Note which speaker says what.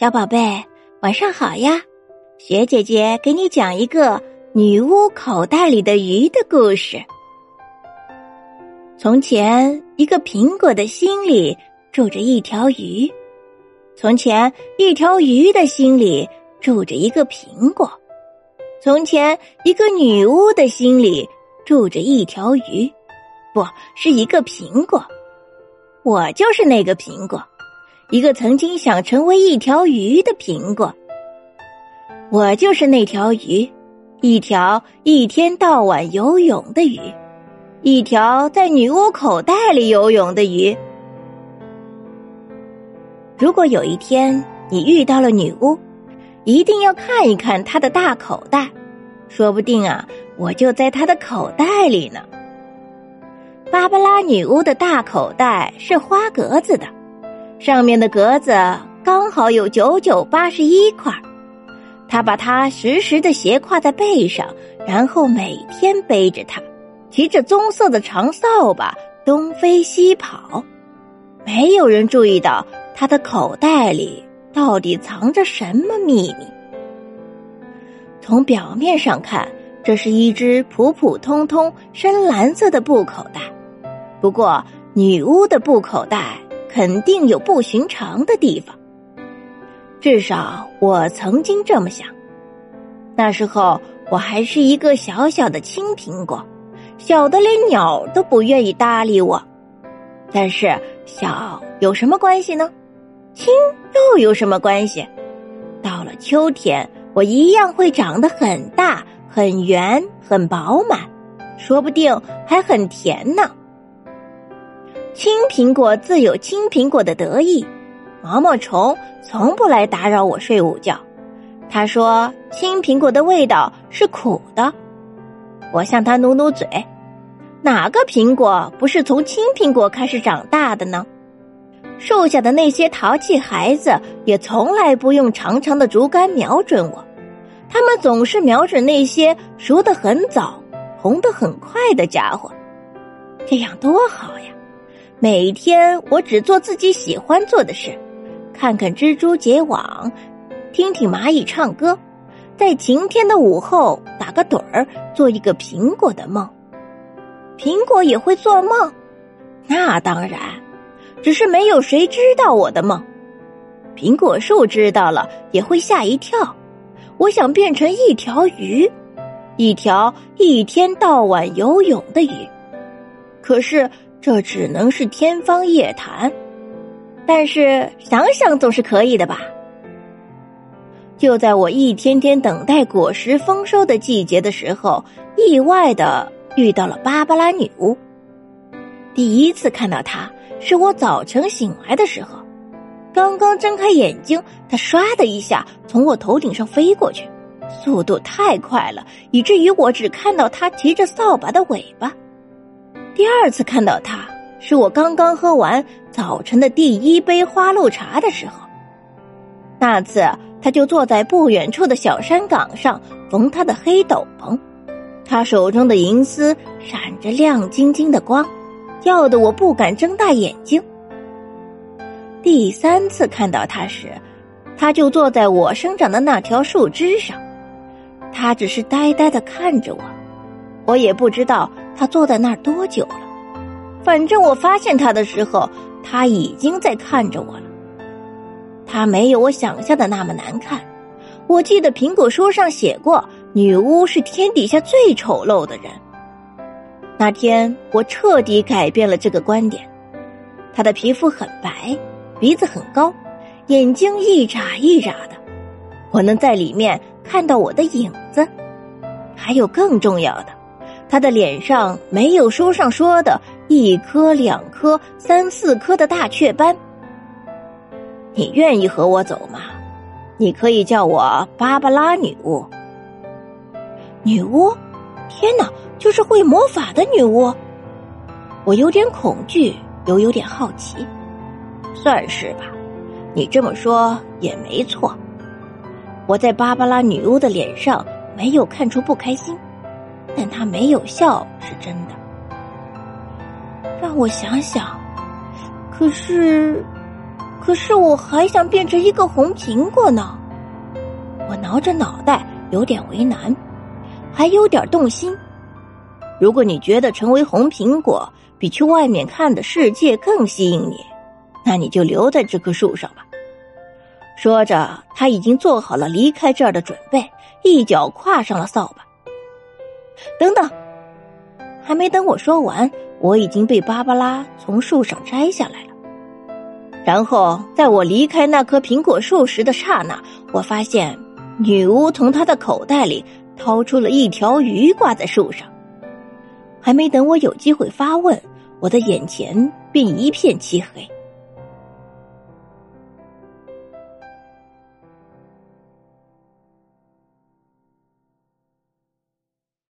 Speaker 1: 小宝贝，晚上好呀！雪姐姐给你讲一个女巫口袋里的鱼的故事。从前，一个苹果的心里住着一条鱼；从前，一条鱼的心里住着一个苹果；从前，一个女巫的心里住着一条鱼，不是一个苹果。我就是那个苹果。一个曾经想成为一条鱼的苹果，我就是那条鱼，一条一天到晚游泳的鱼，一条在女巫口袋里游泳的鱼。如果有一天你遇到了女巫，一定要看一看她的大口袋，说不定啊，我就在她的口袋里呢。芭芭拉女巫的大口袋是花格子的。上面的格子刚好有九九八十一块，他把它实时的斜挎在背上，然后每天背着它，骑着棕色的长扫把东飞西跑。没有人注意到他的口袋里到底藏着什么秘密。从表面上看，这是一只普普通通深蓝色的布口袋，不过女巫的布口袋。肯定有不寻常的地方，至少我曾经这么想。那时候我还是一个小小的青苹果，小的连鸟都不愿意搭理我。但是小有什么关系呢？青又有什么关系？到了秋天，我一样会长得很大、很圆、很饱满，说不定还很甜呢。青苹果自有青苹果的得意，毛毛虫从不来打扰我睡午觉。他说：“青苹果的味道是苦的。”我向他努努嘴：“哪个苹果不是从青苹果开始长大的呢？”树下的那些淘气孩子也从来不用长长的竹竿瞄准我，他们总是瞄准那些熟得很早、红得很快的家伙。这样多好呀！每天我只做自己喜欢做的事，看看蜘蛛结网，听听蚂蚁唱歌，在晴天的午后打个盹儿，做一个苹果的梦。苹果也会做梦，那当然，只是没有谁知道我的梦。苹果树知道了也会吓一跳。我想变成一条鱼，一条一天到晚游泳的鱼，可是。这只能是天方夜谭，但是想想总是可以的吧。就在我一天天等待果实丰收的季节的时候，意外的遇到了芭芭拉女巫。第一次看到她，是我早晨醒来的时候，刚刚睁开眼睛，她唰的一下从我头顶上飞过去，速度太快了，以至于我只看到她提着扫把的尾巴。第二次看到他，是我刚刚喝完早晨的第一杯花露茶的时候。那次，他就坐在不远处的小山岗上缝他的黑斗篷，他手中的银丝闪着亮晶晶的光，耀得我不敢睁大眼睛。第三次看到他时，他就坐在我生长的那条树枝上，他只是呆呆的看着我，我也不知道。他坐在那儿多久了？反正我发现他的时候，他已经在看着我了。他没有我想象的那么难看。我记得苹果书上写过，女巫是天底下最丑陋的人。那天我彻底改变了这个观点。她的皮肤很白，鼻子很高，眼睛一眨一眨的，我能在里面看到我的影子。还有更重要的。他的脸上没有书上说的一颗、两颗、三四颗的大雀斑。你愿意和我走吗？你可以叫我芭芭拉女巫。女巫？天哪，就是会魔法的女巫。我有点恐惧，又有点好奇。算是吧，你这么说也没错。我在芭芭拉女巫的脸上没有看出不开心。但他没有笑，是真的。让我想想，可是可是我还想变成一个红苹果呢。我挠着脑袋，有点为难，还有点动心。如果你觉得成为红苹果比去外面看的世界更吸引你，那你就留在这棵树上吧。说着，他已经做好了离开这儿的准备，一脚跨上了扫把。等等，还没等我说完，我已经被芭芭拉从树上摘下来了。然后，在我离开那棵苹果树时的刹那，我发现女巫从她的口袋里掏出了一条鱼，挂在树上。还没等我有机会发问，我的眼前便一片漆黑。